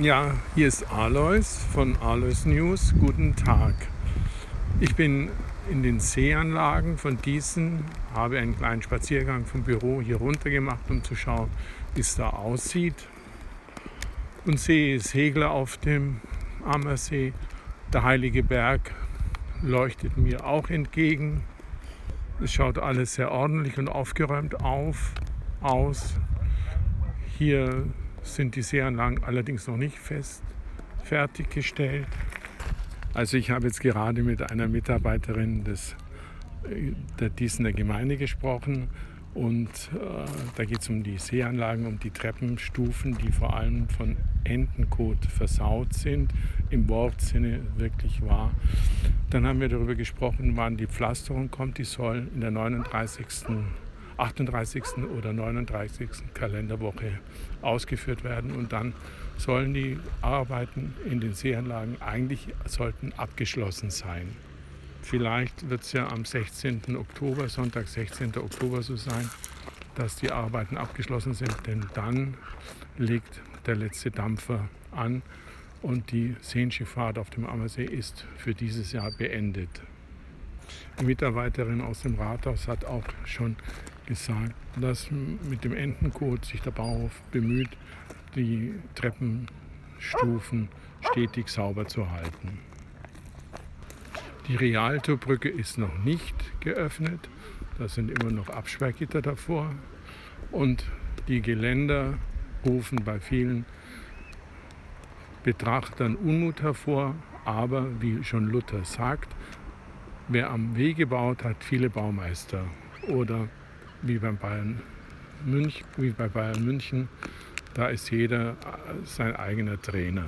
Ja, hier ist Alois von Alois News. Guten Tag. Ich bin in den Seeanlagen von diesen, habe einen kleinen Spaziergang vom Büro hier runter gemacht, um zu schauen, wie es da aussieht. Und sehe Segler auf dem Ammersee. Der Heilige Berg leuchtet mir auch entgegen. Es schaut alles sehr ordentlich und aufgeräumt auf, aus. Hier sind die Seeanlagen allerdings noch nicht fest fertiggestellt. Also ich habe jetzt gerade mit einer Mitarbeiterin des, der Diesener Gemeinde gesprochen und äh, da geht es um die Seeanlagen, um die Treppenstufen, die vor allem von Entenkot versaut sind, im Wortsinne wirklich wahr. Dann haben wir darüber gesprochen, wann die Pflasterung kommt. Die soll in der 39. 38. oder 39. Kalenderwoche ausgeführt werden und dann sollen die Arbeiten in den Seeanlagen eigentlich sollten abgeschlossen sein. Vielleicht wird es ja am 16. Oktober, Sonntag 16. Oktober so sein, dass die Arbeiten abgeschlossen sind, denn dann legt der letzte Dampfer an und die Seenschifffahrt auf dem Ammersee ist für dieses Jahr beendet. Die Mitarbeiterin aus dem Rathaus hat auch schon gesagt, dass mit dem Entenkot sich der Bauhof bemüht, die Treppenstufen stetig sauber zu halten. Die Rialtobrücke ist noch nicht geöffnet. Da sind immer noch Absperrgitter davor. Und die Geländer rufen bei vielen Betrachtern Unmut hervor. Aber wie schon Luther sagt, wer am Wege baut, hat viele Baumeister. Oder wie, beim Bayern Münch, wie bei Bayern München, da ist jeder sein eigener Trainer.